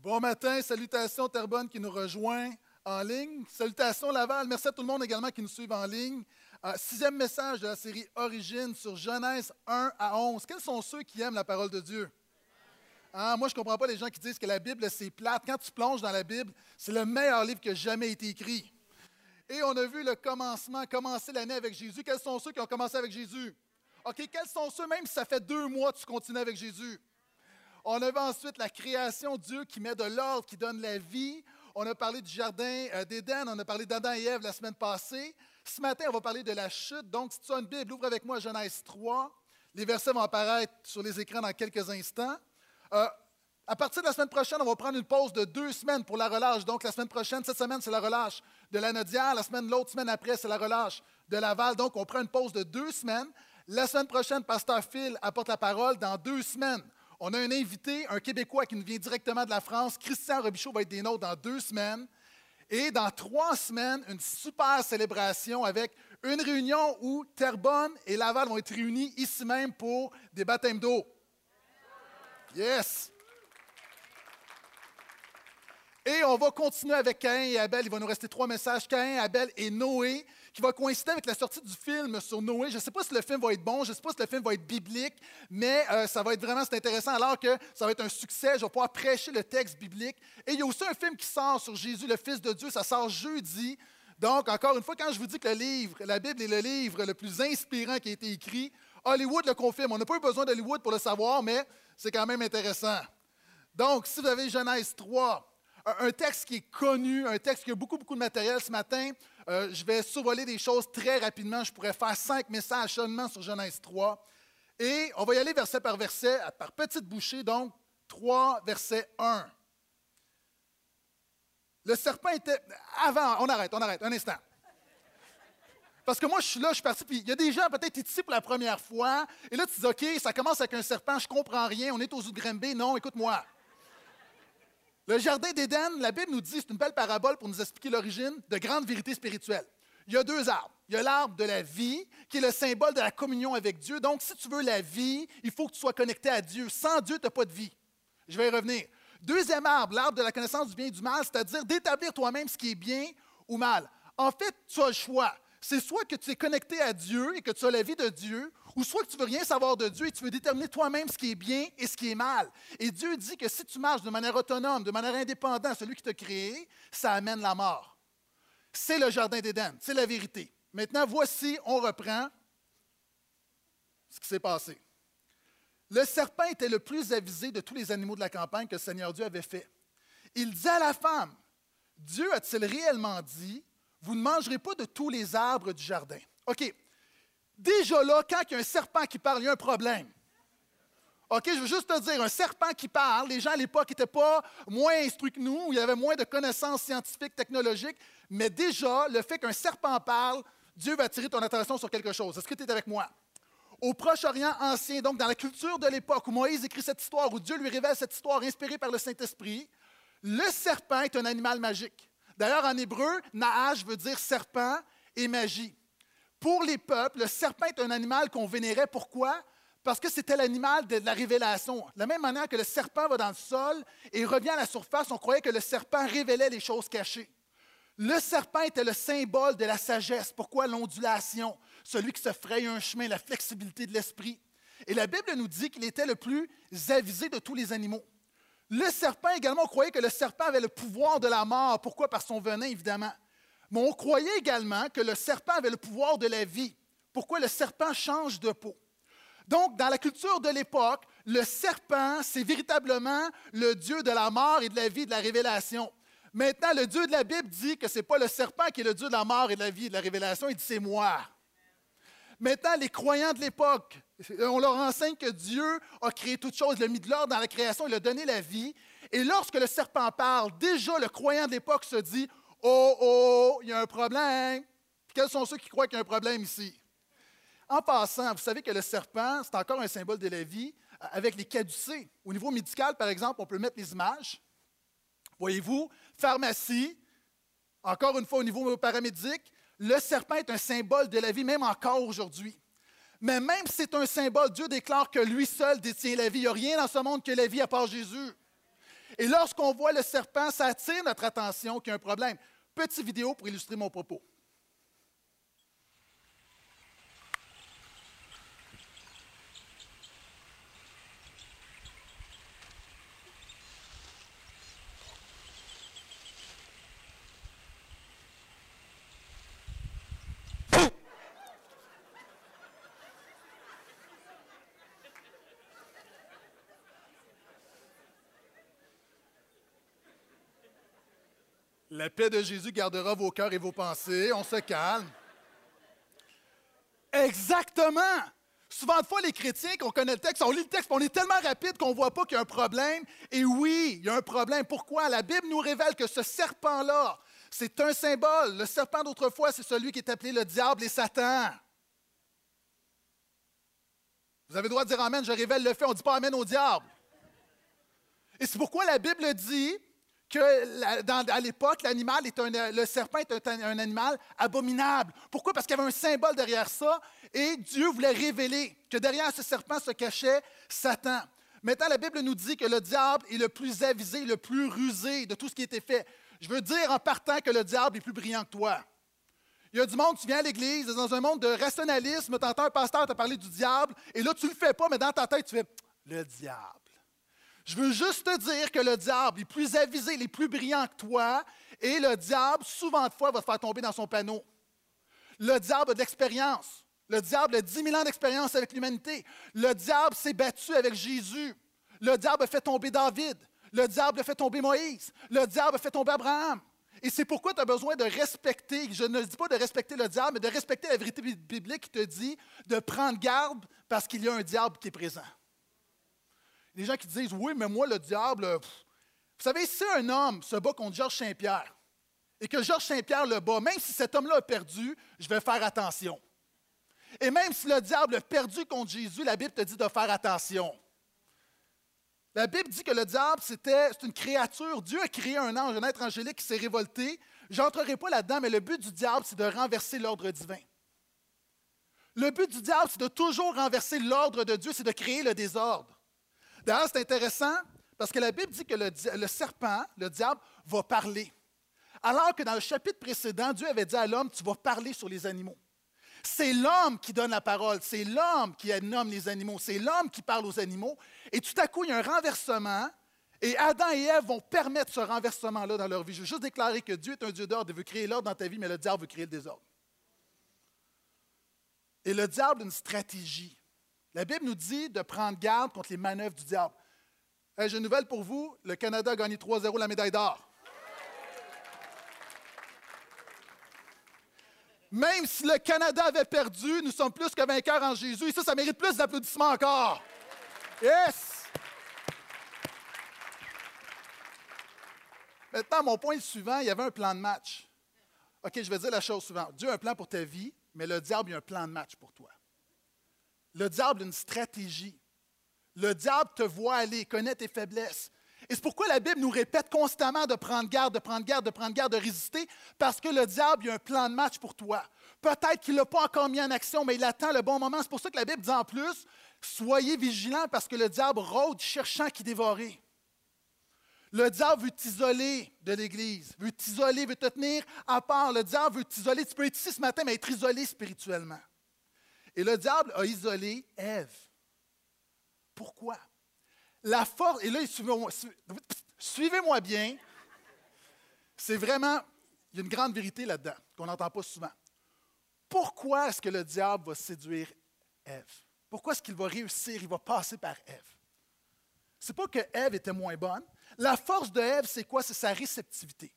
Bon matin, salutations Terrebonne qui nous rejoint en ligne. Salutations Laval. Merci à tout le monde également qui nous suit en ligne. Euh, sixième message de la série Origine sur Genèse 1 à 11. Quels sont ceux qui aiment la parole de Dieu? Hein, moi, je ne comprends pas les gens qui disent que la Bible, c'est plate. Quand tu plonges dans la Bible, c'est le meilleur livre qui a jamais été écrit. Et on a vu le commencement, commencer l'année avec Jésus. Quels sont ceux qui ont commencé avec Jésus? OK, quels sont ceux, même si ça fait deux mois que tu continues avec Jésus? On a vu ensuite la création, Dieu qui met de l'ordre, qui donne la vie. On a parlé du jardin euh, d'Éden, on a parlé d'Adam et Ève la semaine passée. Ce matin, on va parler de la chute. Donc, si tu as une Bible, ouvre avec moi Genèse 3. Les versets vont apparaître sur les écrans dans quelques instants. Euh, à partir de la semaine prochaine, on va prendre une pause de deux semaines pour la relâche. Donc, la semaine prochaine, cette semaine, c'est la relâche de la Nodière. La semaine, l'autre semaine après, c'est la relâche de Laval. Donc, on prend une pause de deux semaines. La semaine prochaine, Pasteur Phil apporte la parole. Dans deux semaines, on a un invité, un Québécois qui nous vient directement de la France. Christian Robichaud va être des nôtres dans deux semaines. Et dans trois semaines, une super célébration avec une réunion où Terrebonne et Laval vont être réunis ici même pour des baptêmes d'eau. Yes! Et on va continuer avec Cain et Abel. Il va nous rester trois messages, Cain, Abel et Noé, qui va coïncider avec la sortie du film sur Noé. Je ne sais pas si le film va être bon, je ne sais pas si le film va être biblique, mais euh, ça va être vraiment intéressant alors que ça va être un succès. Je vais pouvoir prêcher le texte biblique. Et il y a aussi un film qui sort sur Jésus, le Fils de Dieu. Ça sort jeudi. Donc, encore une fois, quand je vous dis que le livre, la Bible est le livre le plus inspirant qui a été écrit, Hollywood le confirme. On n'a pas eu besoin d'Hollywood pour le savoir, mais c'est quand même intéressant. Donc, si vous avez Genèse 3, un texte qui est connu, un texte qui a beaucoup, beaucoup de matériel ce matin. Euh, je vais survoler des choses très rapidement. Je pourrais faire cinq messages seulement sur Genèse 3. Et on va y aller verset par verset, par petite bouchée, donc 3, verset 1. Le serpent était. Avant, on arrête, on arrête, un instant. Parce que moi, je suis là, je suis parti, puis il y a des gens peut-être ici pour la première fois, et là, tu dis, OK, ça commence avec un serpent, je comprends rien, on est aux Grimby. Non, écoute-moi. Le jardin d'Éden, la Bible nous dit, c'est une belle parabole pour nous expliquer l'origine de grandes vérités spirituelles. Il y a deux arbres. Il y a l'arbre de la vie, qui est le symbole de la communion avec Dieu. Donc, si tu veux la vie, il faut que tu sois connecté à Dieu. Sans Dieu, tu n'as pas de vie. Je vais y revenir. Deuxième arbre, l'arbre de la connaissance du bien et du mal, c'est-à-dire d'établir toi-même ce qui est bien ou mal. En fait, tu as le choix. C'est soit que tu es connecté à Dieu et que tu as la vie de Dieu, ou soit que tu veux rien savoir de Dieu et tu veux déterminer toi-même ce qui est bien et ce qui est mal. Et Dieu dit que si tu marches de manière autonome, de manière indépendante, celui qui t'a créé, ça amène la mort. C'est le jardin d'Éden, c'est la vérité. Maintenant, voici, on reprend ce qui s'est passé. Le serpent était le plus avisé de tous les animaux de la campagne que le Seigneur Dieu avait fait. Il dit à la femme, Dieu a-t-il réellement dit, vous ne mangerez pas de tous les arbres du jardin? OK, Déjà là, quand il y a un serpent qui parle, il y a un problème. OK, je veux juste te dire, un serpent qui parle, les gens à l'époque n'étaient pas moins instruits que nous, il y avait moins de connaissances scientifiques, technologiques, mais déjà, le fait qu'un serpent parle, Dieu va attirer ton attention sur quelque chose. Est-ce que tu es avec moi? Au Proche-Orient ancien, donc dans la culture de l'époque où Moïse écrit cette histoire, où Dieu lui révèle cette histoire inspirée par le Saint-Esprit, le serpent est un animal magique. D'ailleurs, en hébreu, Naash veut dire serpent et magie. Pour les peuples, le serpent est un animal qu'on vénérait. Pourquoi? Parce que c'était l'animal de la révélation. De la même manière que le serpent va dans le sol et revient à la surface, on croyait que le serpent révélait les choses cachées. Le serpent était le symbole de la sagesse. Pourquoi? L'ondulation? Celui qui se fraye un chemin, la flexibilité de l'esprit. Et la Bible nous dit qu'il était le plus avisé de tous les animaux. Le serpent également, croyait que le serpent avait le pouvoir de la mort. Pourquoi? Par son venin, évidemment. Mais on croyait également que le serpent avait le pouvoir de la vie. Pourquoi le serpent change de peau? Donc, dans la culture de l'époque, le serpent, c'est véritablement le Dieu de la mort et de la vie, de la révélation. Maintenant, le Dieu de la Bible dit que ce n'est pas le serpent qui est le Dieu de la mort et de la vie de la révélation, il dit c'est moi. Maintenant, les croyants de l'époque, on leur enseigne que Dieu a créé toutes choses, il a mis de l'ordre dans la création, il a donné la vie. Et lorsque le serpent parle, déjà le croyant de l'époque se dit Oh, oh, il y a un problème. Quels sont ceux qui croient qu'il y a un problème ici? En passant, vous savez que le serpent, c'est encore un symbole de la vie euh, avec les caducées. Au niveau médical, par exemple, on peut mettre les images. Voyez-vous, pharmacie, encore une fois au niveau paramédic, le serpent est un symbole de la vie, même encore aujourd'hui. Mais même si c'est un symbole, Dieu déclare que lui seul détient la vie. Il n'y a rien dans ce monde que la vie à part Jésus. Et lorsqu'on voit le serpent, ça attire notre attention qu'il y a un problème. Petite vidéo pour illustrer mon propos. La paix de Jésus gardera vos cœurs et vos pensées. On se calme. Exactement. Souvent de fois, les chrétiens, qu'on connaît le texte, on lit le texte, on est tellement rapide qu'on ne voit pas qu'il y a un problème. Et oui, il y a un problème. Pourquoi? La Bible nous révèle que ce serpent-là, c'est un symbole. Le serpent d'autrefois, c'est celui qui est appelé le diable et Satan. Vous avez le droit de dire Amen, je révèle le fait, on ne dit pas Amen au diable. Et c'est pourquoi la Bible dit que à l'époque, l'animal est le serpent est un, animal abominable. Pourquoi? Parce qu'il y avait un symbole derrière ça et Dieu voulait révéler que derrière ce serpent se cachait Satan. Maintenant, la Bible nous dit que le diable est le plus avisé, le plus rusé de tout ce qui été fait. Je veux dire en partant que le diable est plus brillant que toi. Il y a du monde, tu viens à l'église, dans un monde de rationalisme, tu entends un pasteur te parler du diable, et là, tu ne le fais pas, mais dans ta tête, tu fais le diable. Je veux juste te dire que le diable est plus avisé, il est plus brillant que toi, et le diable, souvent de fois, va te faire tomber dans son panneau. Le diable a de l'expérience. Le diable a 10 000 ans d'expérience avec l'humanité. Le diable s'est battu avec Jésus. Le diable a fait tomber David. Le diable a fait tomber Moïse. Le diable a fait tomber Abraham. Et c'est pourquoi tu as besoin de respecter, je ne dis pas de respecter le diable, mais de respecter la vérité biblique qui te dit de prendre garde parce qu'il y a un diable qui est présent. Les gens qui disent Oui, mais moi, le diable. Vous savez, si un homme se bat contre Georges Saint-Pierre et que Georges Saint-Pierre le bat, même si cet homme-là a perdu, je vais faire attention. Et même si le diable a perdu contre Jésus, la Bible te dit de faire attention. La Bible dit que le diable, c'était, une créature. Dieu a créé un ange, un être angélique qui s'est révolté. Je n'entrerai pas là-dedans, mais le but du diable, c'est de renverser l'ordre divin. Le but du diable, c'est de toujours renverser l'ordre de Dieu, c'est de créer le désordre. D'ailleurs, c'est intéressant parce que la Bible dit que le, serpent, le diable, va parler. Alors que dans le chapitre précédent, Dieu avait dit à l'homme, tu vas parler sur les animaux. C'est l'homme qui donne la parole, c'est l'homme qui nomme les animaux, c'est l'homme qui parle aux animaux. Et tout à coup, il y a un renversement, et Adam et Ève vont permettre ce renversement-là dans leur vie. Je veux juste déclarer que Dieu est un Dieu d'ordre, il veut créer l'ordre dans ta vie, mais le diable veut créer le désordre. Et le diable a une stratégie. La Bible nous dit de prendre garde contre les manœuvres du diable. J'ai une nouvelle pour vous. Le Canada a gagné 3-0 la médaille d'or. Même si le Canada avait perdu, nous sommes plus que vainqueurs en Jésus. Et ça, ça mérite plus d'applaudissements encore. Yes! Maintenant, mon point suivant, il y avait un plan de match. OK, je vais dire la chose suivante. Dieu a un plan pour ta vie, mais le diable a un plan de match pour toi. Le diable a une stratégie. Le diable te voit aller, connaît tes faiblesses. Et c'est pourquoi la Bible nous répète constamment de prendre garde, de prendre garde, de prendre garde, de résister, parce que le diable a un plan de match pour toi. Peut-être qu'il ne l'a pas encore mis en action, mais il attend le bon moment. C'est pour ça que la Bible dit en plus, soyez vigilants parce que le diable rôde cherchant qui dévorer. Le diable veut t'isoler de l'Église, veut t'isoler, veut te tenir à part. Le diable veut t'isoler. Tu peux être ici ce matin, mais être isolé spirituellement. Et le diable a isolé Ève. Pourquoi? La force, et là, suivez-moi bien, c'est vraiment, il y a une grande vérité là-dedans qu'on n'entend pas souvent. Pourquoi est-ce que le diable va séduire Ève? Pourquoi est-ce qu'il va réussir, il va passer par Ève? C'est pas que Ève était moins bonne. La force de Ève, c'est quoi? C'est sa réceptivité.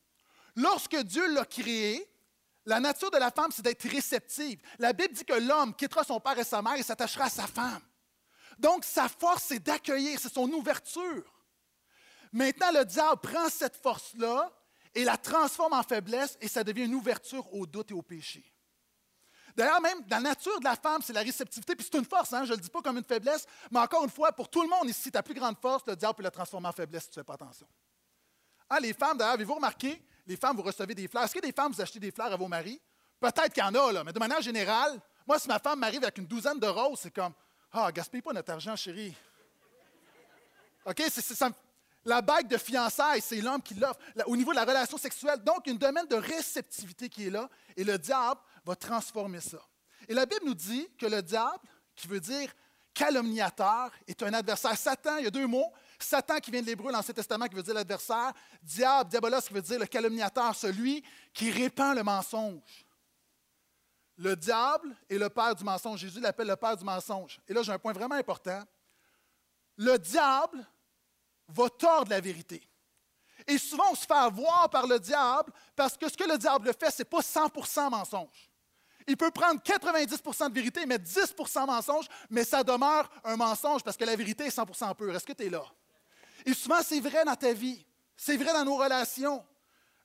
Lorsque Dieu l'a créée, la nature de la femme, c'est d'être réceptive. La Bible dit que l'homme quittera son père et sa mère et s'attachera à sa femme. Donc, sa force, c'est d'accueillir, c'est son ouverture. Maintenant, le diable prend cette force-là et la transforme en faiblesse et ça devient une ouverture au doute et au péché. D'ailleurs, même la nature de la femme, c'est la réceptivité, puis c'est une force, hein, je ne le dis pas comme une faiblesse, mais encore une fois, pour tout le monde ici, ta plus grande force, le diable peut la transformer en faiblesse si tu ne fais pas attention. Ah, les femmes, d'ailleurs, avez-vous remarqué, les femmes, vous recevez des fleurs. Est-ce que des femmes, vous achetez des fleurs à vos maris? Peut-être qu'il y en a, là, mais de manière générale, moi, si ma femme m'arrive avec une douzaine de roses, c'est comme Ah, gaspille pas notre argent, chérie. OK? La bague de fiançailles, c'est l'homme qui l'offre. Au niveau de la relation sexuelle, donc une domaine de réceptivité qui est là, et le diable va transformer ça. Et la Bible nous dit que le diable, qui veut dire calomniateur, est un adversaire. Satan, il y a deux mots. Satan qui vient de l'hébreu, l'Ancien Testament, qui veut dire l'adversaire. Diable, diabolos, qui veut dire le calomniateur, celui qui répand le mensonge. Le diable est le père du mensonge. Jésus l'appelle le père du mensonge. Et là, j'ai un point vraiment important. Le diable va tordre la vérité. Et souvent, on se fait avoir par le diable parce que ce que le diable fait, ce n'est pas 100% mensonge. Il peut prendre 90% de vérité et mettre 10% mensonge, mais ça demeure un mensonge parce que la vérité est 100% pure. Est-ce que tu es là? Et souvent, c'est vrai dans ta vie. C'est vrai dans nos relations.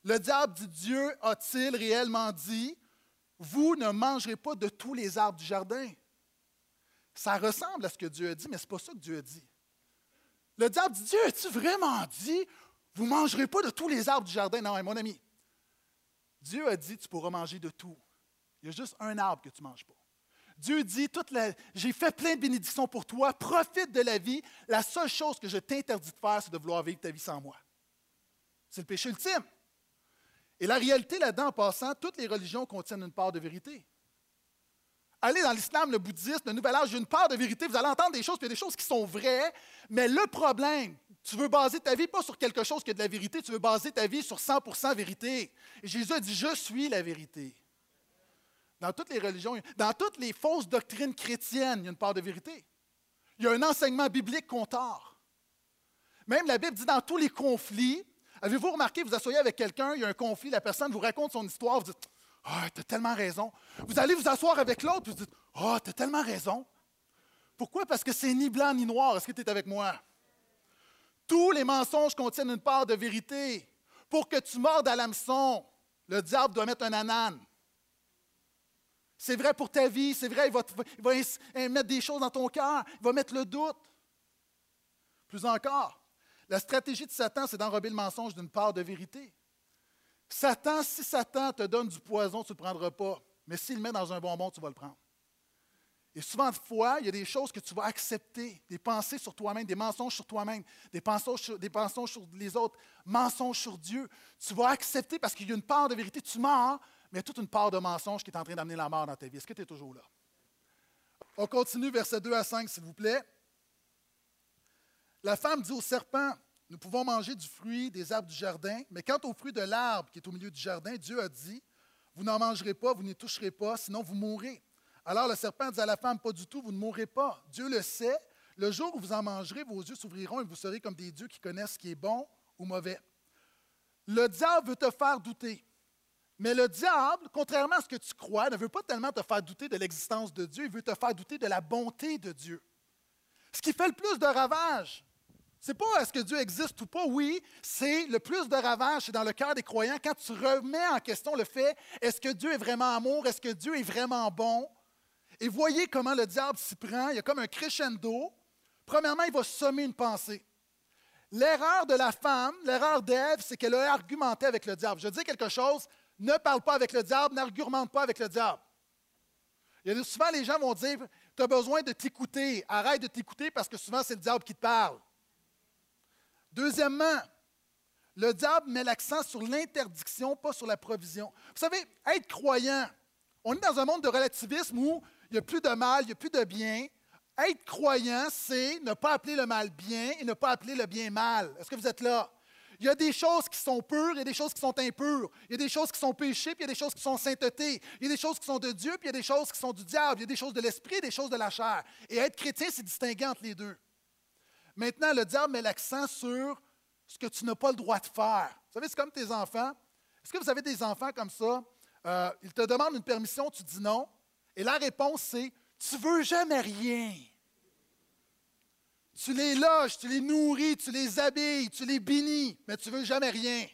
Le diable dit Dieu a-t-il réellement dit Vous ne mangerez pas de tous les arbres du jardin Ça ressemble à ce que Dieu a dit, mais ce n'est pas ça que Dieu a dit. Le diable dit Dieu, as-tu vraiment dit Vous ne mangerez pas de tous les arbres du jardin Non, mon ami. Dieu a dit Tu pourras manger de tout. Il y a juste un arbre que tu ne manges pas. Dieu dit J'ai fait plein de bénédictions pour toi, profite de la vie. La seule chose que je t'interdis de faire, c'est de vouloir vivre ta vie sans moi. C'est le péché ultime. Et la réalité là-dedans, en passant, toutes les religions contiennent une part de vérité. Allez dans l'islam, le bouddhisme, le nouvel âge, une part de vérité. Vous allez entendre des choses, puis il y a des choses qui sont vraies, mais le problème, tu veux baser ta vie pas sur quelque chose qui est de la vérité, tu veux baser ta vie sur 100% vérité. Jésus a dit, je suis la vérité. Dans toutes les religions, dans toutes les fausses doctrines chrétiennes, il y a une part de vérité. Il y a un enseignement biblique qu'on Même la Bible dit dans tous les conflits, avez-vous remarqué, vous asseyez avec quelqu'un, il y a un conflit, la personne vous raconte son histoire, vous dites ah, tu as tellement raison. Vous allez vous asseoir avec l'autre, vous dites Ah, oh, tu as tellement raison. Pourquoi? Parce que c'est ni blanc ni noir. Est-ce que tu es avec moi? Tous les mensonges contiennent une part de vérité. Pour que tu mordes à l'hameçon, le diable doit mettre un anane. C'est vrai pour ta vie, c'est vrai, il va, mettre des choses dans ton cœur, il va mettre le doute. Plus encore, la stratégie de Satan, c'est d'enrober le mensonge d'une part de vérité. Satan, si Satan te donne du poison, tu ne le prendras pas. Mais s'il le met dans un bonbon, tu vas le prendre. Et souvent de fois, il y a des choses que tu vas accepter, des pensées sur toi-même, des mensonges sur toi-même, des, mensonges sur les autres, mensonges sur Dieu. Tu vas accepter parce qu'il y a une part de vérité. Tu mens, mais il toute une part de mensonge qui est en train d'amener la mort dans ta vie. Est-ce que tu es toujours là? On continue, versets 2 à 5, s'il vous plaît. La femme dit au serpent nous pouvons manger du fruit des arbres du jardin, mais quant au fruit de l'arbre qui est au milieu du jardin, Dieu a dit, vous n'en mangerez pas, vous n'y toucherez pas, sinon vous mourrez. Alors le serpent dit à la femme, pas du tout, vous ne mourrez pas. Dieu le sait, le jour où vous en mangerez, vos yeux s'ouvriront et vous serez comme des dieux qui connaissent ce qui est bon ou mauvais. Le diable veut te faire douter. Mais le diable, contrairement à ce que tu crois, ne veut pas tellement te faire douter de l'existence de Dieu, il veut te faire douter de la bonté de Dieu. Ce qui fait le plus de ravages, c'est pas est-ce que Dieu existe ou pas, oui, c'est le plus de ravages, dans le cœur des croyants quand tu remets en question le fait est-ce que Dieu est vraiment amour, est-ce que Dieu est vraiment bon? Et voyez comment le diable s'y prend, il y a comme un crescendo. Premièrement, il va sommer une pensée. L'erreur de la femme, l'erreur d'Ève, c'est qu'elle a argumenté avec le diable. Je dis quelque chose, ne parle pas avec le diable, n'argumente pas avec le diable. Souvent, les gens vont dire, tu as besoin de t'écouter, arrête de t'écouter parce que souvent, c'est le diable qui te parle. Deuxièmement, le diable met l'accent sur l'interdiction, pas sur la provision. Vous savez, être croyant, on est dans un monde de relativisme où il n'y a plus de mal, il n'y a plus de bien. Être croyant, c'est ne pas appeler le mal bien et ne pas appeler le bien mal. Est-ce que vous êtes là? Il y a des choses qui sont pures, il y a des choses qui sont impures. Il y a des choses qui sont péchées, puis il y a des choses qui sont sainteté. Il y a des choses qui sont de Dieu, puis il y a des choses qui sont du diable. Il y a des choses de l'esprit des choses de la chair. Et être chrétien, c'est distinguer entre les deux. Maintenant, le diable met l'accent sur ce que tu n'as pas le droit de faire. Vous savez, c'est comme tes enfants. Est-ce que vous avez des enfants comme ça? Euh, ils te demandent une permission, tu dis non. Et la réponse, c'est Tu veux jamais rien. Tu les loges, tu les nourris, tu les habilles, tu les bénis, mais tu veux jamais rien.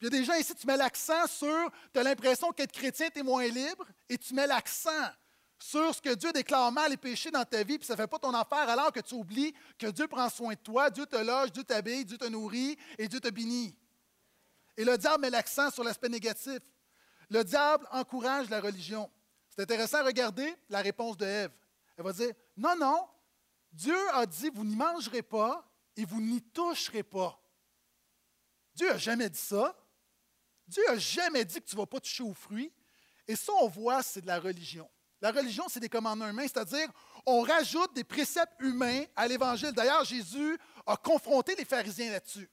Il y a des gens ici, tu mets l'accent sur, tu as l'impression qu'être chrétien, tu es moins libre, et tu mets l'accent sur ce que Dieu déclare mal et péché dans ta vie, puis ça ne fait pas ton affaire, alors que tu oublies que Dieu prend soin de toi, Dieu te loge, Dieu t'habille, Dieu te nourrit et Dieu te bénit. Et le diable met l'accent sur l'aspect négatif. Le diable encourage la religion. C'est intéressant à regarder la réponse de Ève. Elle va dire Non, non, Dieu a dit Vous n'y mangerez pas, et vous n'y toucherez pas. Dieu n'a jamais dit ça. Dieu n'a jamais dit que tu ne vas pas toucher aux fruits. Et ça, on voit, c'est de la religion. La religion, c'est des commandements humains, c'est-à-dire on rajoute des préceptes humains à l'Évangile. D'ailleurs, Jésus a confronté les pharisiens là-dessus.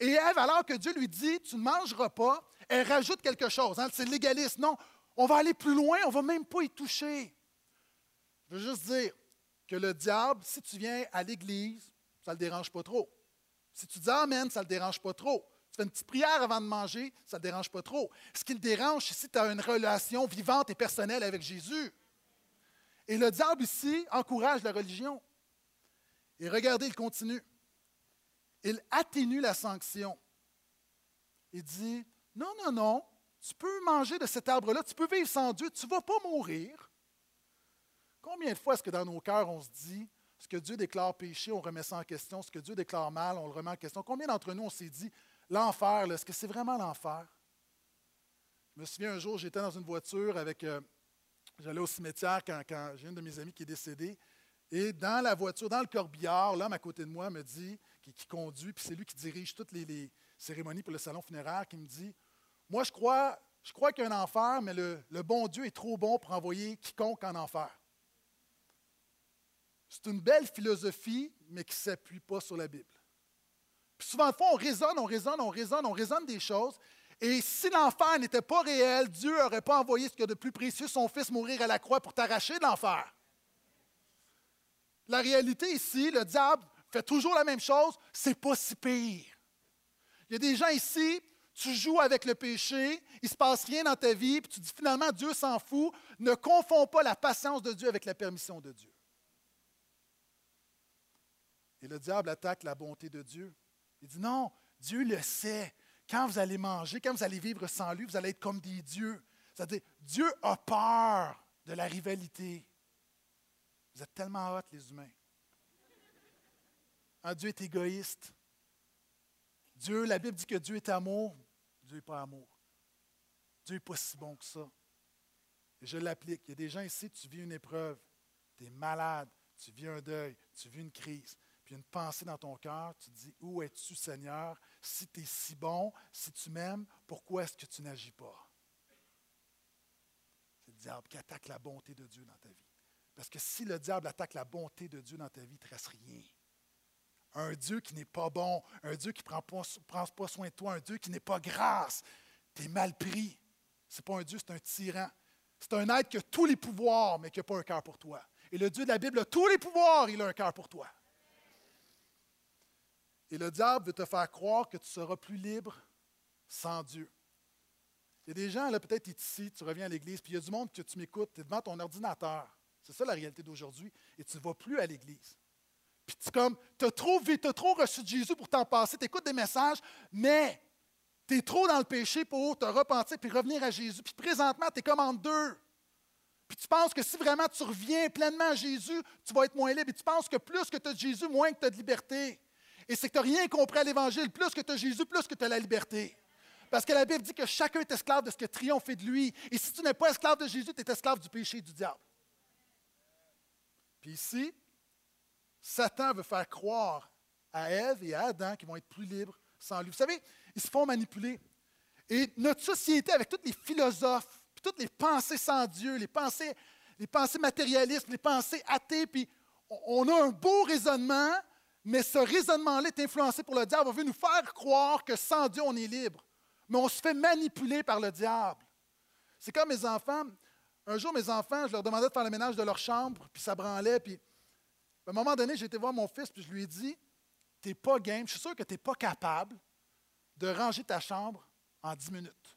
Et Ève, alors que Dieu lui dit, tu ne mangeras pas, elle rajoute quelque chose. Hein, c'est légaliste. Non, on va aller plus loin, on ne va même pas y toucher. Je veux juste dire que le diable, si tu viens à l'Église, ça ne le dérange pas trop. Si tu dis Amen, ça ne le dérange pas trop. Tu fais une petite prière avant de manger, ça ne le dérange pas trop. Ce qui le dérange, c'est si tu as une relation vivante et personnelle avec Jésus. Et le diable ici encourage la religion. Et regardez, il continue. Il atténue la sanction. Il dit, non, non, non, tu peux manger de cet arbre-là, tu peux vivre sans Dieu, tu ne vas pas mourir. Combien de fois est-ce que dans nos cœurs, on se dit, ce que Dieu déclare péché, on remet ça en question, ce que Dieu déclare mal, on le remet en question? Combien d'entre nous, on s'est dit, l'enfer, est-ce que c'est vraiment l'enfer? Je me souviens un jour, j'étais dans une voiture avec... Euh, j'allais au cimetière quand, j'ai une de mes amies qui est décédée. Et dans la voiture, dans le corbillard, l'homme à côté de moi me dit, qui, conduit, puis c'est lui qui dirige toutes les, cérémonies pour le salon funéraire, qui me dit Moi, je crois, je crois qu'il y a un enfer, mais le, le bon Dieu est trop bon pour envoyer quiconque en enfer. C'est une belle philosophie, mais qui ne s'appuie pas sur la Bible. Puis souvent, fois, on raisonne, on raisonne, on raisonne, on raisonne des choses. Et si l'enfer n'était pas réel, Dieu n'aurait pas envoyé ce qu'il y a de plus précieux, son Fils, mourir à la croix pour t'arracher de l'enfer. La réalité ici, le diable fait toujours la même chose, c'est pas si pire. Il y a des gens ici, tu joues avec le péché, il ne se passe rien dans ta vie, puis tu dis finalement Dieu s'en fout. Ne confonds pas la patience de Dieu avec la permission de Dieu. Et le diable attaque la bonté de Dieu. Il dit non, Dieu le sait. Quand vous allez manger, quand vous allez vivre sans lui, vous allez être comme des dieux. C'est-à-dire, Dieu a peur de la rivalité. Vous êtes tellement hot, les humains. Dieu est égoïste. Dieu, la Bible dit que Dieu est amour. Dieu n'est pas amour. Dieu n'est pas si bon que ça. Et je l'applique. Il y a des gens ici, tu vis une épreuve, tu es malade, tu vis un deuil, tu vis une crise puis une pensée dans ton cœur, tu te dis, où es-tu Seigneur? Si tu es si bon, si tu m'aimes, pourquoi est-ce que tu n'agis pas? C'est le diable qui attaque la bonté de Dieu dans ta vie. Parce que si le diable attaque la bonté de Dieu dans ta vie, il ne te reste rien. Un Dieu qui n'est pas bon, un Dieu qui ne prend prend pas soin de toi, un Dieu qui n'est pas grâce, tu es mal pris. Ce n'est pas un Dieu, c'est un tyran. C'est un être qui a tous les pouvoirs, mais qui n'a pas un cœur pour toi. Et le Dieu de la Bible a tous les pouvoirs, il a un cœur pour toi. Et le diable veut te faire croire que tu seras plus libre sans Dieu. Il y a des gens, là, peut-être ici, tu reviens à l'église, puis il y a du monde que tu m'écoutes, tu es devant ton ordinateur. C'est ça la réalité d'aujourd'hui. Et tu ne vas plus à l'église. Puis tu comme, as trop, as trop reçu de Jésus pour t'en passer, tu écoutes des messages, mais tu es trop dans le péché pour te repentir puis revenir à Jésus. Puis présentement, tu es comme en deux. Puis tu penses que si vraiment tu reviens pleinement à Jésus, tu vas être moins libre. Et tu penses que plus que tu as de Jésus, moins que tu as de liberté. Et c'est que tu n'as rien compris à l'Évangile. Plus que tu as Jésus, plus que tu as la liberté. Parce que la Bible dit que chacun est esclave de ce que triomphe de lui. Et si tu n'es pas esclave de Jésus, tu es esclave du péché et du diable. Puis ici, Satan veut faire croire à Ève et à Adam qu'ils vont être plus libres sans lui. Vous savez, ils se font manipuler. Et notre société, avec tous les philosophes, toutes les pensées sans Dieu, les pensées matérialistes, les pensées athées, puis on a un beau raisonnement, mais ce raisonnement-là est influencé pour le diable. On veut nous faire croire que sans Dieu, on est libre. Mais on se fait manipuler par le diable. C'est comme mes enfants. Un jour, mes enfants, je leur demandais de faire le ménage de leur chambre, puis ça branlait. Puis, à un moment donné, j'ai été voir mon fils, puis je lui ai dit Tu n'es pas game, je suis sûr que tu n'es pas capable de ranger ta chambre en dix minutes.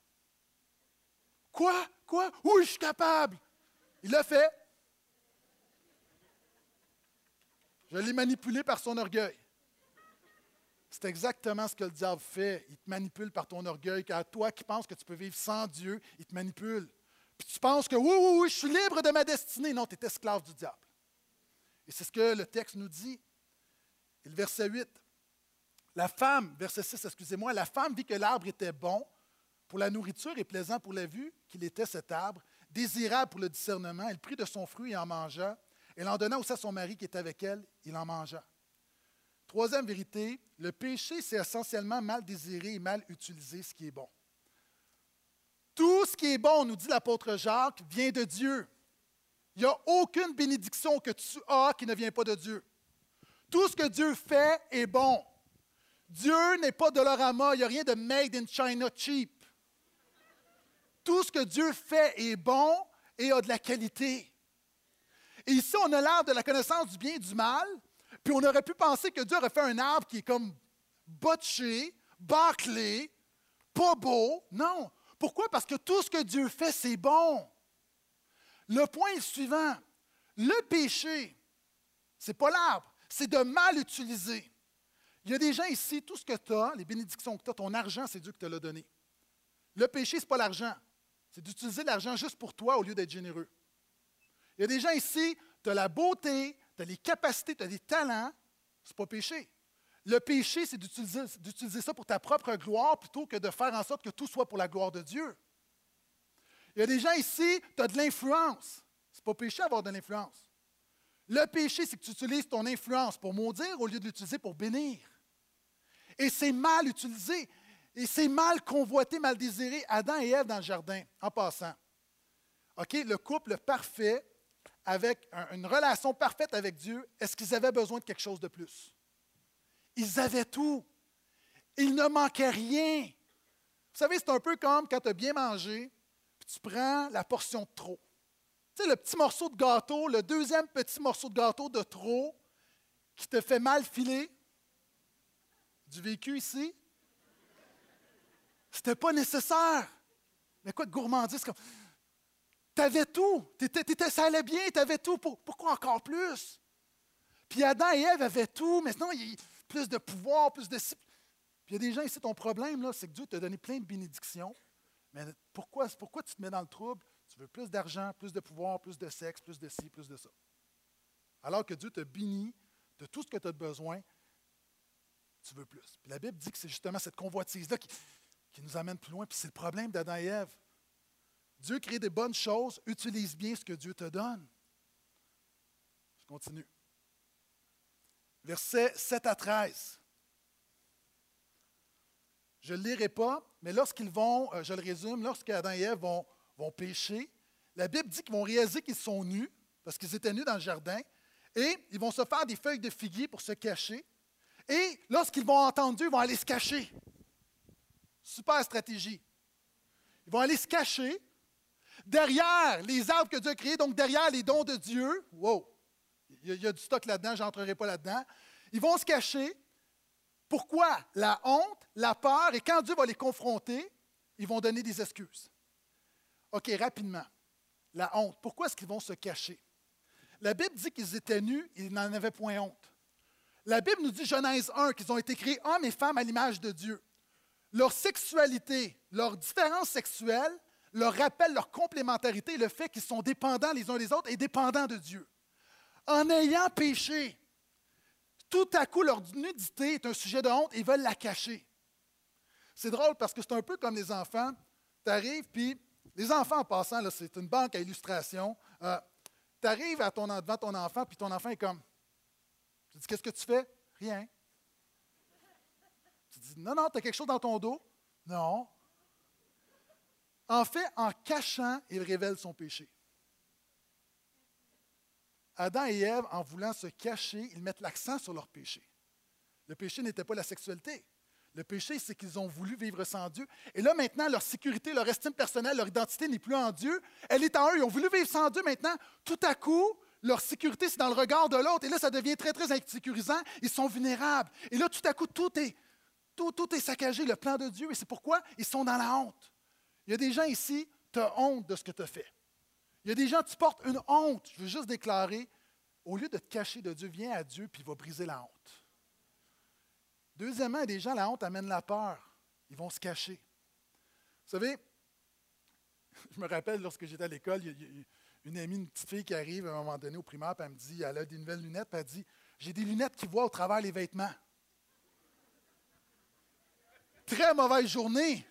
Quoi? Quoi? Oui, je suis capable. Il l'a fait. Je l'ai manipulé par son orgueil. C'est exactement ce que le diable fait. Il te manipule par ton orgueil. Car toi qui penses que tu peux vivre sans Dieu, il te manipule. Puis tu penses que oui, oui, oui, je suis libre de ma destinée. Non, tu es esclave du diable. Et c'est ce que le texte nous dit. Le verset 8. La femme, verset 6, excusez-moi, la femme vit que l'arbre était bon pour la nourriture et plaisant pour la vue, qu'il était cet arbre, désirable pour le discernement. Elle prit de son fruit et en mangea. Elle en donna aussi à son mari qui était avec elle, il en mangea. Troisième vérité, le péché, c'est essentiellement mal désiré et mal utilisé ce qui est bon. Tout ce qui est bon, nous dit l'apôtre Jacques, vient de Dieu. Il n'y a aucune bénédiction que tu as qui ne vient pas de Dieu. Tout ce que Dieu fait est bon. Dieu n'est pas de l'orama, il n'y a rien de made in China cheap. Tout ce que Dieu fait est bon et a de la qualité. Et ici, on a l'air de la connaissance du bien et du mal, puis on aurait pu penser que Dieu aurait fait un arbre qui est comme botché, bâclé, pas beau. Non. Pourquoi? Parce que tout ce que Dieu fait, c'est bon. Le point est suivant. Le péché, ce n'est pas l'arbre, c'est de mal utiliser. Il y a des gens ici, tout ce que tu as, les bénédictions que tu as, ton argent, c'est Dieu qui te l'a donné. Le péché, ce n'est pas l'argent. C'est d'utiliser l'argent juste pour toi au lieu d'être généreux. Il y a des gens ici, tu as la beauté, tu as les capacités, tu as des talents, ce n'est pas péché. Le péché, c'est d'utiliser ça pour ta propre gloire plutôt que de faire en sorte que tout soit pour la gloire de Dieu. Il y a des gens ici, tu as de l'influence. Ce n'est pas péché d'avoir de l'influence. Le péché, c'est que tu utilises ton influence pour maudire au lieu de l'utiliser pour bénir. Et c'est mal utilisé. Et c'est mal convoité, mal désiré. Adam et Ève dans le jardin, en passant. OK, le couple parfait, avec une relation parfaite avec Dieu, est-ce qu'ils avaient besoin de quelque chose de plus? Ils avaient tout. Il ne manquait rien. Vous savez, c'est un peu comme quand tu as bien mangé, puis tu prends la portion de trop. Tu sais, le petit morceau de gâteau, le deuxième petit morceau de gâteau de trop qui te fait mal filer. Du vécu ici? C'était pas nécessaire. Mais quoi de gourmandise? Tu avais tout. ça allait bien, tu avais tout. Pourquoi encore plus? Puis Adam et Ève avaient tout, mais sinon, il y a plus de pouvoir, plus de. Puis il y a des gens ici, ton problème, c'est que Dieu t'a donné plein de bénédictions. Mais pourquoi, pourquoi tu te mets dans le trouble? Tu veux plus d'argent, plus de pouvoir, plus de sexe, plus de ci, plus de ça. Alors que Dieu te bénit de tout ce que tu as besoin, tu veux plus. Puis la Bible dit que c'est justement cette convoitise-là qui, qui nous amène plus loin. Puis c'est le problème d'Adam et Ève. Dieu crée des bonnes choses, utilise bien ce que Dieu te donne. Je continue. Versets 7 à 13. Je ne le lirai pas, mais lorsqu'ils vont, euh, je le résume, lorsqu'Adam et Ève vont, vont pécher, la Bible dit qu'ils vont réaliser qu'ils sont nus, parce qu'ils étaient nus dans le jardin, et ils vont se faire des feuilles de figuier pour se cacher. Et lorsqu'ils vont entendre Dieu, ils vont aller se cacher. Super stratégie. Ils vont aller se cacher derrière les arbres que Dieu a créés, donc derrière les dons de Dieu. Wow! Il y a, du stock là-dedans, je n'entrerai pas là-dedans. Ils vont se cacher. Pourquoi? La honte, la peur, et quand Dieu va les confronter, ils vont donner des excuses. OK, rapidement. La honte. Pourquoi est-ce qu'ils vont se cacher? La Bible dit qu'ils étaient nus, ils n'en avaient point honte. La Bible nous dit, Genèse 1, qu'ils ont été créés hommes et femmes à l'image de Dieu leur sexualité, leur différence sexuelle, leur rappelle leur complémentarité, le fait qu'ils sont dépendants les uns des autres et dépendants de Dieu. En ayant péché, tout à coup, leur nudité est un sujet de honte et ils veulent la cacher. C'est drôle parce que c'est un peu comme les enfants. Tu arrives, puis les enfants, en passant, c'est une banque à illustration. Euh, tu arrives ton, devant ton enfant, puis ton enfant est comme Tu dis Qu'est-ce que tu fais? Rien. Tu dis, non, non, tu as quelque chose dans ton dos? Non. En fait, en cachant, il révèle son péché. Adam et Ève, en voulant se cacher, ils mettent l'accent sur leur péché. Le péché n'était pas la sexualité. Le péché, c'est qu'ils ont voulu vivre sans Dieu. Et là, maintenant, leur sécurité, leur estime personnelle, leur identité n'est plus en Dieu. Elle est en eux. Ils ont voulu vivre sans Dieu. Maintenant, tout à coup, leur sécurité, c'est dans le regard de l'autre. Et là, ça devient très, très insécurisant. Ils sont vulnérables. Et là, tout à coup, tout est, tout, est saccagé, le plan de Dieu, et c'est pourquoi ils sont dans la honte. Il y a des gens ici, tu as honte de ce que tu as fait. Il y a des gens, tu portes une honte. Je veux juste déclarer, au lieu de te cacher de Dieu, viens à Dieu, puis il va briser la honte. Deuxièmement, il y a des gens, la honte amène la peur. Ils vont se cacher. Vous savez, je me rappelle lorsque j'étais à l'école, une amie, une petite fille qui arrive à un moment donné au primaire, puis elle me dit, elle a des nouvelles lunettes, puis elle dit, j'ai des lunettes qui voient au travers les vêtements. Très mauvaise journée.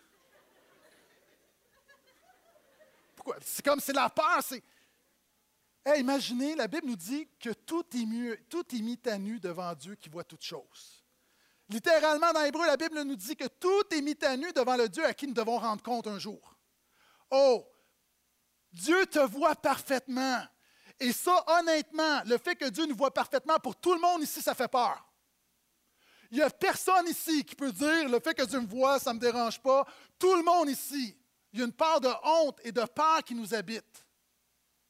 C'est comme c'est la peur. C'est... Imaginez, la Bible nous dit que tout est, tout est mis à nu devant Dieu qui voit toutes choses. Littéralement, dans l'hébreu, la Bible nous dit que tout est mis à nu devant le Dieu à qui nous devons rendre compte un jour. Oh, Dieu te voit parfaitement. Et ça, honnêtement, le fait que Dieu nous voit parfaitement, pour tout le monde ici, ça fait peur. Il n'y a personne ici qui peut dire le fait que Dieu me voit, ça ne me dérange pas. Tout le monde ici, il y a une part de honte et de peur qui nous habite.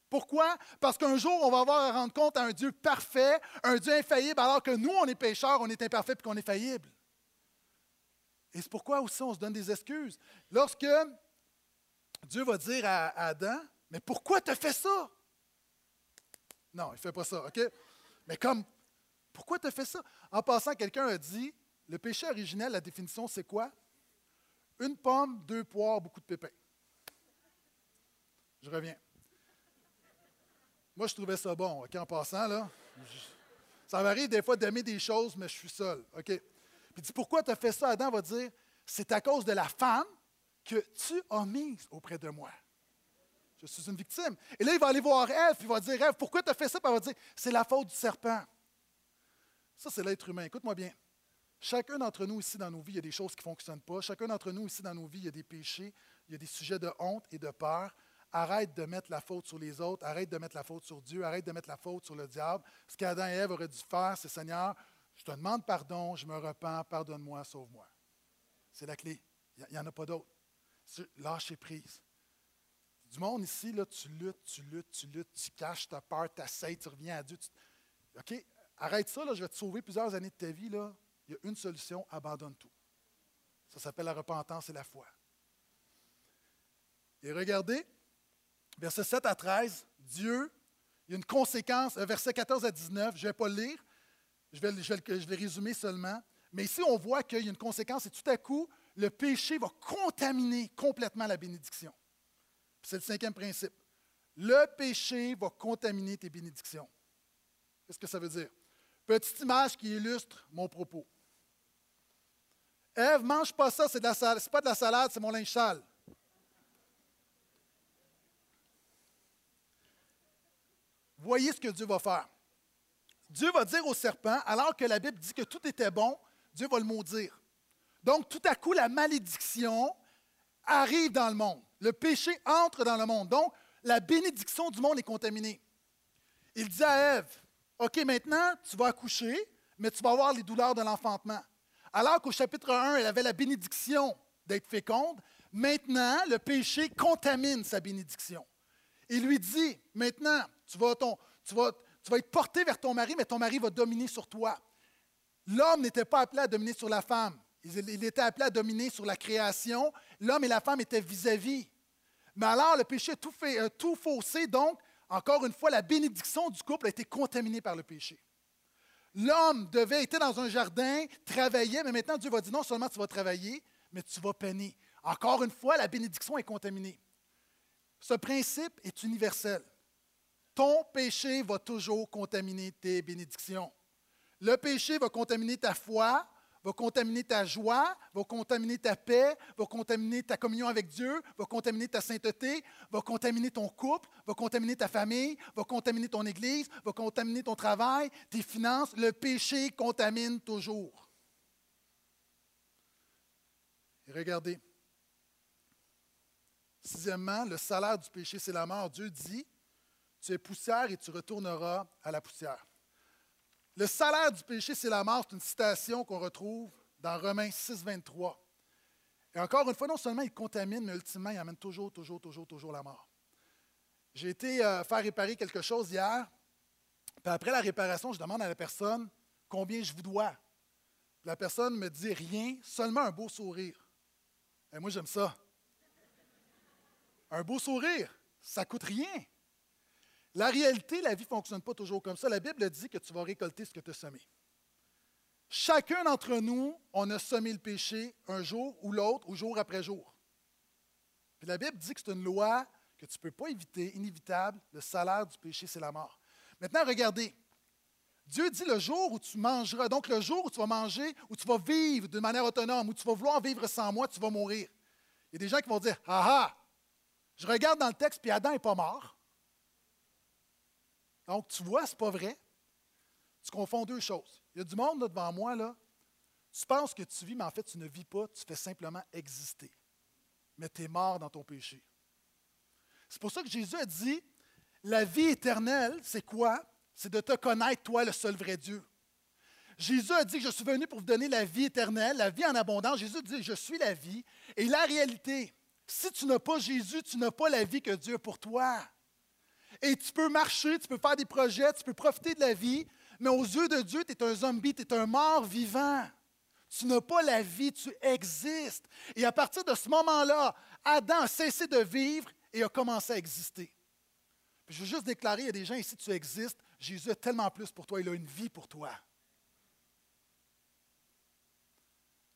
Pourquoi? Parce qu'un jour, on va avoir à rendre compte à un Dieu parfait, un Dieu infaillible, alors que nous, on est pécheurs, on est imparfaits et qu'on est faillible. Et c'est pourquoi aussi on se donne des excuses. Lorsque Dieu va dire à Adam, mais pourquoi tu as fait ça? Non, il ne fait pas ça, OK? Mais comme, pourquoi tu as fait ça? En passant, quelqu'un a dit, le péché originel, la définition, c'est quoi? Une pomme, deux poires, beaucoup de pépins. Je reviens. Moi, je trouvais ça bon, OK, en passant, là. Ça m'arrive des fois d'aimer des choses, mais je suis seul, OK? Puis dis, pourquoi tu as fait ça? Adam? Va dire, c'est à cause de la femme que tu as mise auprès de moi. Je suis une victime. Et là, il va aller voir Ève, puis il va dire, Ève, pourquoi tu as fait ça? Puis elle va dire, c'est la faute du serpent. Ça, c'est l'être humain. Écoute-moi bien. Chacun d'entre nous ici dans nos vies, il y a des choses qui ne fonctionnent pas. Chacun d'entre nous ici dans nos vies, il y a des péchés, il y a des sujets de honte et de peur. Arrête de mettre la faute sur les autres, arrête de mettre la faute sur Dieu, arrête de mettre la faute sur le diable. Ce qu'Adam et Ève auraient dû faire, c'est Seigneur, je te demande pardon, je me repens, pardonne-moi, sauve-moi. C'est la clé. Il n'y en a pas d'autre. Lâcher prise. Du monde ici, là, tu luttes, tu luttes, tu luttes, tu caches ta peur, tu tu reviens à Dieu. OK? Arrête ça, là, je vais te sauver plusieurs années de ta vie. Là. Il y a une solution, abandonne tout. Ça s'appelle la repentance et la foi. Et regardez, Verset 7 à 13, Dieu, il y a une conséquence, euh, verset 14 à 19, je ne vais pas le lire, je vais, je, vais, je vais résumer seulement. Mais ici, on voit qu'il y a une conséquence et tout à coup, le péché va contaminer complètement la bénédiction. C'est le cinquième principe. Le péché va contaminer tes bénédictions. Qu'est-ce que ça veut dire? Petite image qui illustre mon propos. Ève, mange pas ça, c'est pas de la salade, c'est mon linge sale. voyez ce que Dieu va faire. Dieu va dire au serpent, alors que la Bible dit que tout était bon, Dieu va le maudire. Donc, tout à coup, la malédiction arrive dans le monde. Le péché entre dans le monde. Donc, la bénédiction du monde est contaminée. Il dit à Ève, OK, maintenant, tu vas accoucher, mais tu vas avoir les douleurs de l'enfantement. Alors qu'au chapitre 1, elle avait la bénédiction d'être féconde, maintenant, le péché contamine sa bénédiction. Il lui dit, maintenant, tu vas, être porté vers ton mari, mais ton mari va dominer sur toi. L'homme n'était pas appelé à dominer sur la femme. Il était appelé à dominer sur la création. L'homme et la femme étaient vis-à-vis. Mais alors, le péché a tout, fait, tout faussé. Donc, encore une fois, la bénédiction du couple a été contaminée par le péché. L'homme devait être dans un jardin, travailler, mais maintenant Dieu va dire non seulement tu vas travailler, mais tu vas peiner. Encore une fois, la bénédiction est contaminée. Ce principe est universel. Ton péché va toujours contaminer tes bénédictions. Le péché va contaminer ta foi, va contaminer ta joie, va contaminer ta paix, va contaminer ta communion avec Dieu, va contaminer ta sainteté, va contaminer ton couple, va contaminer ta famille, va contaminer ton Église, va contaminer ton travail, tes finances. Le péché contamine toujours. Et regardez. Sixièmement, le salaire du péché, c'est la mort. Dieu dit, tu es poussière et tu retourneras à la poussière. Le salaire du péché, c'est la mort. C'est une citation qu'on retrouve dans Romains 6, 23. Et encore une fois, non seulement il contamine, mais ultimement, il amène toujours, toujours, toujours, toujours la mort. J'ai été euh, faire réparer quelque chose hier. Puis après la réparation, je demande à la personne combien je vous dois. La personne me dit rien, seulement un beau sourire. Et moi, j'aime ça. Un beau sourire, ça coûte rien. La réalité, la vie ne fonctionne pas toujours comme ça. La Bible dit que tu vas récolter ce que tu as semé. Chacun d'entre nous, on a semé le péché un jour ou l'autre, ou jour après jour. Puis la Bible dit que c'est une loi que tu ne peux pas éviter, inévitable. Le salaire du péché, c'est la mort. Maintenant, regardez. Dieu dit le jour où tu mangeras, donc le jour où tu vas manger, où tu vas vivre de manière autonome, où tu vas vouloir vivre sans moi, tu vas mourir. Il y a des gens qui vont dire Ah ah, je regarde dans le texte, puis Adam n'est pas mort. Donc, tu vois, ce n'est pas vrai. Tu confonds deux choses. Il y a du monde là, devant moi, là. Tu penses que tu vis, mais en fait, tu ne vis pas, tu fais simplement exister. Mais tu es mort dans ton péché. C'est pour ça que Jésus a dit la vie éternelle, c'est quoi? C'est de te connaître, toi, le seul vrai Dieu. Jésus a dit que je suis venu pour vous donner la vie éternelle, la vie en abondance. Jésus dit Je suis la vie. Et la réalité, si tu n'as pas Jésus, tu n'as pas la vie que Dieu a pour toi. Et tu peux marcher, tu peux faire des projets, tu peux profiter de la vie, mais aux yeux de Dieu, tu es un zombie, tu es un mort vivant. Tu n'as pas la vie, tu existes. Et à partir de ce moment-là, Adam a cessé de vivre et a commencé à exister. je veux juste déclarer, il y a des gens ici, tu existes, Jésus a tellement plus pour toi, il a une vie pour toi.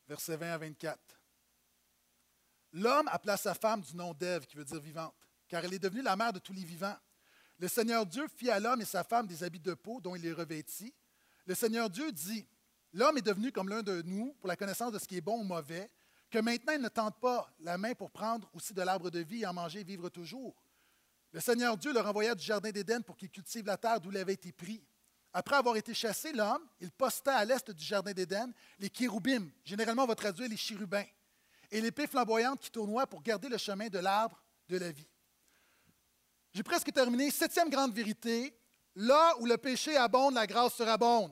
Verset 20 à 24. L'homme appela sa femme du nom d'Ève, qui veut dire vivante, car elle est devenue la mère de tous les vivants. Le Seigneur Dieu fit à l'homme et sa femme des habits de peau dont il les revêtit. Le Seigneur Dieu dit L'homme est devenu comme l'un de nous pour la connaissance de ce qui est bon ou mauvais, que maintenant il ne tente pas la main pour prendre aussi de l'arbre de vie et en manger et vivre toujours. Le Seigneur Dieu le renvoya du jardin d'Éden pour qu'il cultive la terre d'où il avait été pris. Après avoir été chassé, l'homme, il posta à l'est du jardin d'Éden les kéroubim, généralement on va traduire les chérubins, et l'épée flamboyante qui tournoie pour garder le chemin de l'arbre de la vie. J'ai presque terminé. Septième grande vérité, là où le péché abonde, la grâce surabonde.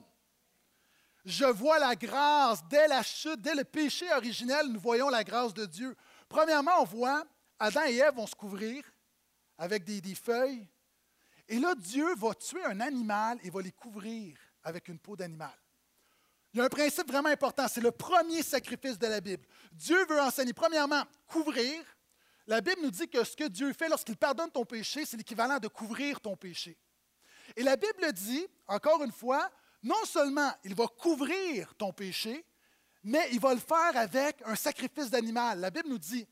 Je vois la grâce dès la chute, dès le péché originel, nous voyons la grâce de Dieu. Premièrement, on voit Adam et Ève vont se couvrir avec des, des feuilles. Et là, Dieu va tuer un animal et va les couvrir avec une peau d'animal. Il y a un principe vraiment important, c'est le premier sacrifice de la Bible. Dieu veut enseigner, premièrement, couvrir. La Bible nous dit que ce que Dieu fait lorsqu'il pardonne ton péché, c'est l'équivalent de couvrir ton péché. Et la Bible dit, encore une fois, non seulement il va couvrir ton péché, mais il va le faire avec un sacrifice d'animal. La Bible nous dit,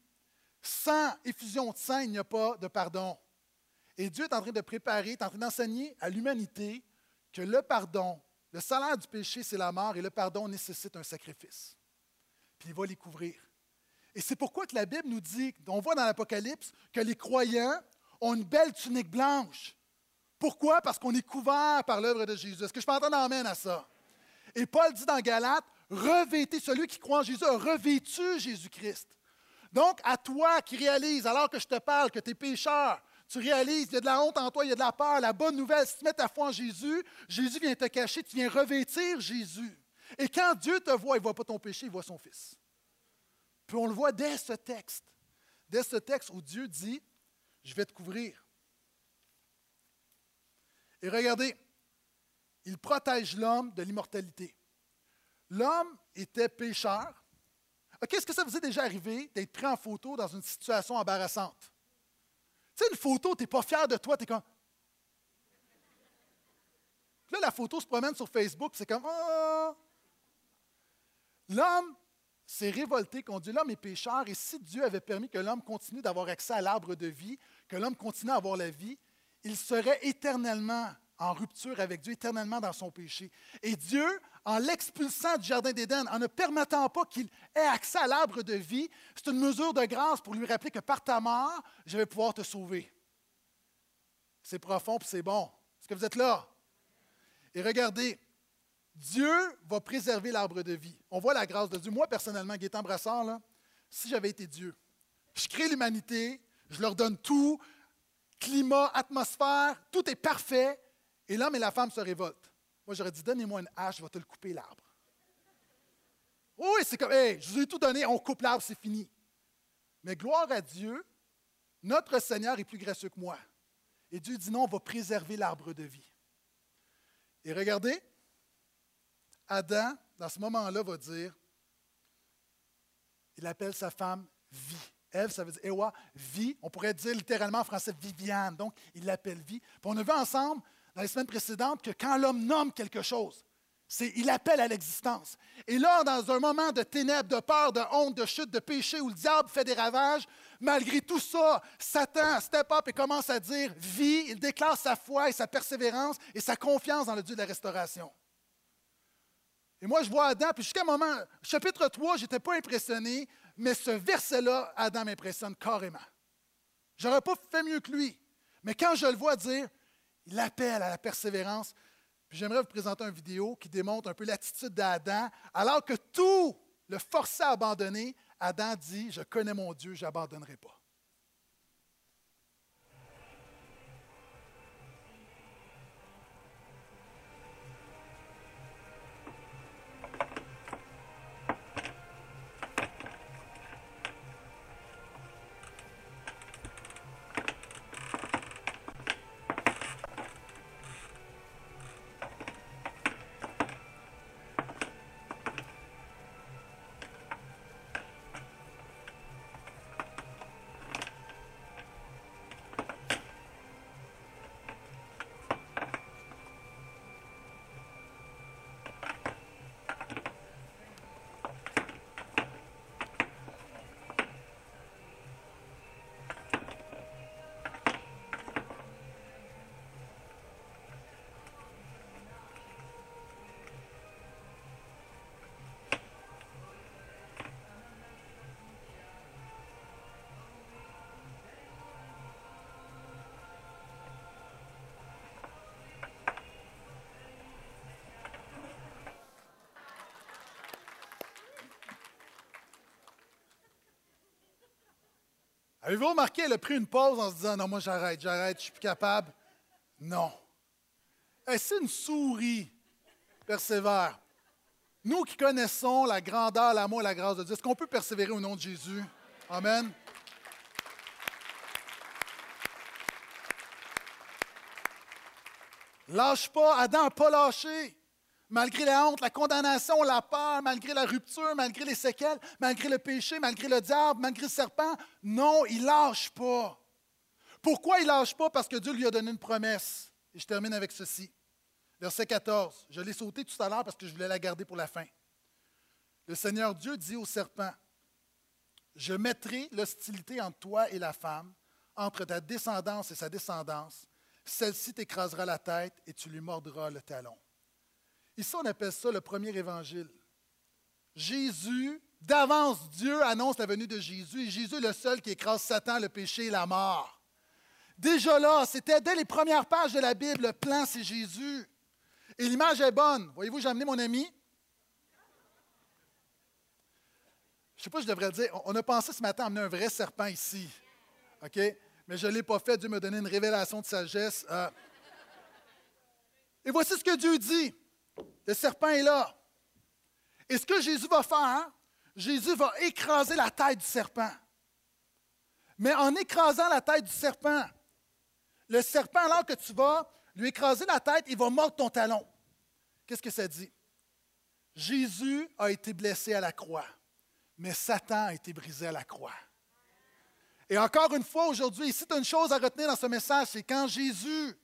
sans effusion de sang, il n'y a pas de pardon. Et Dieu est en train de préparer, est en train d'enseigner à l'humanité que le pardon, le salaire du péché, c'est la mort, et le pardon nécessite un sacrifice. Puis il va les couvrir. Et c'est pourquoi que la Bible nous dit, on voit dans l'Apocalypse, que les croyants ont une belle tunique blanche. Pourquoi? Parce qu'on est couvert par l'œuvre de Jésus. Est-ce que je peux entendre amène à ça? Et Paul dit dans Galates, revêtez, celui qui croit en Jésus revêtu Jésus-Christ. Donc, à toi qui réalises, alors que je te parle, que tu es pécheur, tu réalises, il y a de la honte en toi, il y a de la peur. La bonne nouvelle, si tu mets ta foi en Jésus, Jésus vient te cacher, tu viens revêtir Jésus. Et quand Dieu te voit, il ne voit pas ton péché, il voit son Fils. Puis on le voit dès ce texte. Dès ce texte où Dieu dit, je vais te couvrir. Et regardez, il protège l'homme de l'immortalité. L'homme était pécheur. Qu'est-ce que ça vous est déjà arrivé d'être pris en photo dans une situation embarrassante? Tu sais, une photo, tu n'es pas fier de toi, tu es comme. là, la photo se promène sur Facebook, c'est comme. Oh! L'homme s'est révolté contre. L'homme est pécheur, et si Dieu avait permis que l'homme continue d'avoir accès à l'arbre de vie, que l'homme continue à avoir la vie, il serait éternellement en rupture avec Dieu, éternellement dans son péché. Et Dieu, en l'expulsant du Jardin d'Éden, en ne permettant pas qu'il ait accès à l'arbre de vie, c'est une mesure de grâce pour lui rappeler que par ta mort, je vais pouvoir te sauver. C'est profond et c'est bon. Est-ce que vous êtes là? Et regardez, Dieu va préserver l'arbre de vie. On voit la grâce de Dieu. Moi, personnellement, Gaétan Brassard, là, si j'avais été Dieu, je crée l'humanité, je leur donne tout, climat, atmosphère, tout est parfait, et l'homme et la femme se révoltent. Moi, j'aurais dit, donnez-moi une hache, je vais te le couper l'arbre. Oui, c'est comme, hey, je vous ai tout donné, on coupe l'arbre, c'est fini. Mais gloire à Dieu, notre Seigneur est plus gracieux que moi. Et Dieu dit non, on va préserver l'arbre de vie. Et regardez, Adam, dans ce moment-là, va dire, il appelle sa femme vie. Ève, ça veut dire Ewa, vie. On pourrait dire littéralement en français Viviane. Donc, il l'appelle vie. On a vu ensemble, dans les semaines précédentes, que quand l'homme nomme quelque chose, c'est, il appelle à l'existence. Et là, dans un moment de ténèbres, de peur, de honte, de chute, de péché, où le diable fait des ravages, malgré tout ça, Satan step up et commence à dire vie. Il déclare sa foi et sa persévérance et sa confiance dans le Dieu de la restauration. Et moi, je vois Adam, puis jusqu'à un moment, chapitre 3, je n'étais pas impressionné, mais ce verset-là, Adam m'impressionne carrément. J'aurais pas fait mieux que lui. Mais quand je le vois dire, Il appelle à la persévérance. j'aimerais vous présenter une vidéo qui démontre un peu l'attitude d'Adam. Alors que tout le forçait à abandonner, Adam dit, je connais mon Dieu, je n'abandonnerai pas. Avez-vous remarqué, elle a pris une pause en se disant Non, moi j'arrête, j'arrête, je suis plus capable. Non. C'est une souris persévère. Nous qui connaissons la grandeur, l'amour et la grâce de Dieu, est-ce qu'on peut persévérer au nom de Jésus? Amen. Lâche pas, Adam n'a pas lâché malgré la honte, la condamnation, la peur, malgré la rupture, malgré les séquelles, malgré le péché, malgré le diable, malgré le serpent. Non, il lâche pas. Pourquoi il ne lâche pas? Parce que Dieu lui a donné une promesse. Et je termine avec ceci. Verset 14. Je l'ai sauté tout à l'heure parce que je voulais la garder pour la fin. Le Seigneur Dieu dit au serpent, Je mettrai l'hostilité entre toi et la femme, entre ta descendance et sa descendance. Celle-ci t'écrasera la tête et tu lui mordras le talon. Ici, on appelle ça le premier évangile. Jésus, d'avance, Dieu annonce la venue de Jésus et Jésus est le seul qui écrase Satan, le péché et la mort. Déjà là, c'était dès les premières pages de la Bible, le plan, c'est Jésus. Et l'image est bonne. Voyez-vous, j'ai amené mon ami. Je ne sais pas je devrais dire. On a pensé ce matin amener un vrai serpent ici. OK? Mais je ne l'ai pas fait. Dieu m'a donné une révélation de sagesse. Euh. Et voici ce que Dieu dit. Le serpent est là. Et ce que Jésus va faire, Jésus va écraser la tête du serpent. Mais en écrasant la tête du serpent, le serpent, alors que tu vas lui écraser la tête, il va mordre ton talon. Qu'est-ce que ça dit? Jésus a été blessé à la croix, mais Satan a été brisé à la croix. Et encore une fois, aujourd'hui, ici, tu as une chose à retenir dans ce message, c'est quand Jésus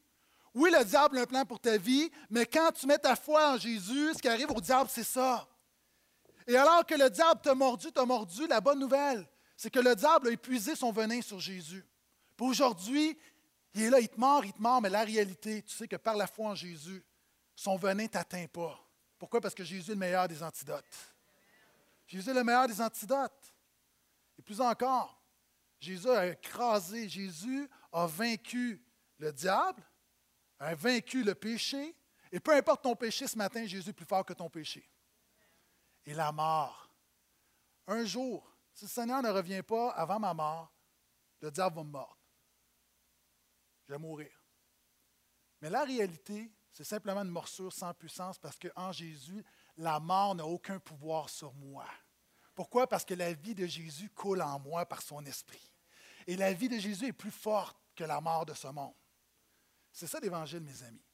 oui, le diable a un plan pour ta vie, mais quand tu mets ta foi en Jésus, ce qui arrive au diable, c'est ça. Et alors que le diable t'a mordu, t'a mordu, la bonne nouvelle, c'est que le diable a épuisé son venin sur Jésus. Aujourd'hui, il est là, il te mord, il te mord, mais la réalité, tu sais que par la foi en Jésus, son venin ne t'atteint pas. Pourquoi? Parce que Jésus est le meilleur des antidotes. Jésus est le meilleur des antidotes. Et plus encore, Jésus a écrasé, Jésus a vaincu le diable, a vaincu le péché. Et peu importe ton péché ce matin, Jésus est plus fort que ton péché. Et la mort. Un jour, si le Seigneur ne revient pas avant ma mort, le diable va me mordre. Je vais mourir. Mais la réalité, c'est simplement une morsure sans puissance parce qu'en Jésus, la mort n'a aucun pouvoir sur moi. Pourquoi? Parce que la vie de Jésus coule en moi par son esprit. Et la vie de Jésus est plus forte que la mort de ce monde. C'est ça l'Évangile, mes amis.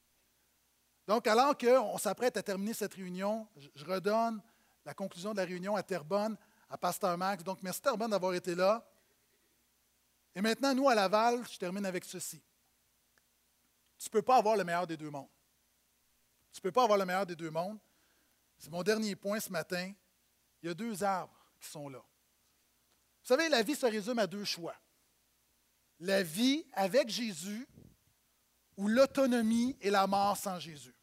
Donc, alors qu'on s'apprête à terminer cette réunion, je redonne la conclusion de la réunion à Terrebonne, à Pasteur Max. Donc, merci Terrebonne d'avoir été là. Et maintenant, nous, à Laval, je termine avec ceci. Tu ne peux pas avoir le meilleur des deux mondes. Tu ne peux pas avoir le meilleur des deux mondes. C'est mon dernier point ce matin. Il y a deux arbres qui sont là. Vous savez, la vie se résume à deux choix. La vie avec Jésus ou l'autonomie et la mort sans Jésus.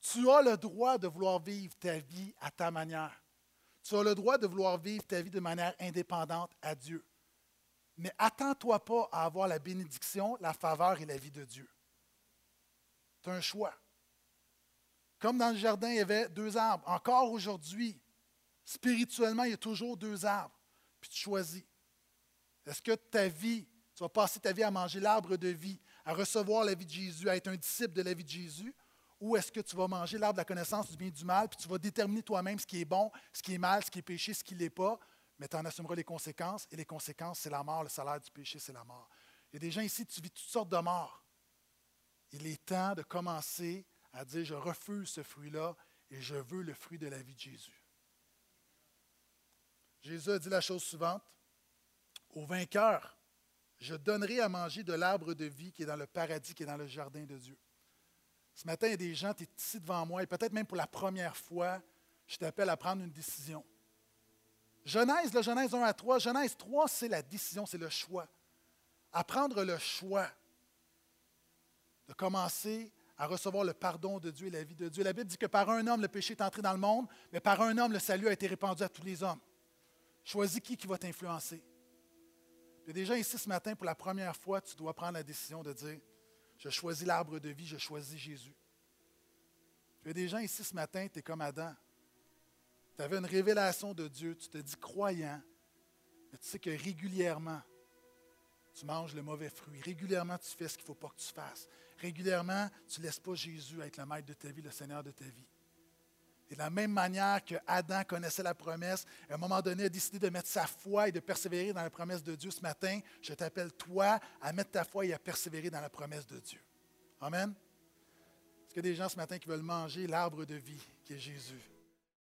Tu as le droit de vouloir vivre ta vie à ta manière. Tu as le droit de vouloir vivre ta vie de manière indépendante à Dieu. Mais attends-toi pas à avoir la bénédiction, la faveur et la vie de Dieu. Tu un choix. Comme dans le jardin, il y avait deux arbres. Encore aujourd'hui, spirituellement, il y a toujours deux arbres. Puis tu choisis. Est-ce que ta vie, tu vas passer ta vie à manger l'arbre de vie, à recevoir la vie de Jésus, à être un disciple de la vie de Jésus, ou est-ce que tu vas manger l'arbre de la connaissance du bien et du mal, puis tu vas déterminer toi-même ce qui est bon, ce qui est mal, ce qui est péché, ce qui ne l'est pas, mais tu en assumeras les conséquences, et les conséquences, c'est la mort, le salaire du péché, c'est la mort. Il y a des gens ici, tu vis toutes sortes de morts. Il est temps de commencer à dire, je refuse ce fruit-là, et je veux le fruit de la vie de Jésus. Jésus a dit la chose suivante, au vainqueur, je donnerai à manger de l'arbre de vie qui est dans le paradis, qui est dans le jardin de Dieu. Ce matin, il y a des gens, tu es ici devant moi, et peut-être même pour la première fois, je t'appelle à prendre une décision. Genèse, le Genèse 1 à 3, Genèse 3, c'est la décision, c'est le choix. À prendre le choix de commencer à recevoir le pardon de Dieu et la vie de Dieu. La Bible dit que par un homme, le péché est entré dans le monde, mais par un homme, le salut a été répandu à tous les hommes. Choisis qui qui va t'influencer. Il y a des gens ici ce matin, pour la première fois, tu dois prendre la décision de dire, je choisis l'arbre de vie, je choisis Jésus. Il y a des gens ici ce matin, tu es comme Adam. Tu avais une révélation de Dieu, tu te dis croyant, mais tu sais que régulièrement, tu manges le mauvais fruit. Régulièrement, tu fais ce qu'il ne faut pas que tu fasses. Régulièrement, tu ne laisses pas Jésus être le maître de ta vie, le Seigneur de ta vie. De la même manière que Adam connaissait la promesse, à un moment donné, a décidé de mettre sa foi et de persévérer dans la promesse de Dieu ce matin, je t'appelle toi à mettre ta foi et à persévérer dans la promesse de Dieu. Amen. Est-ce qu'il y a des gens ce matin qui veulent manger l'arbre de vie qui est Jésus?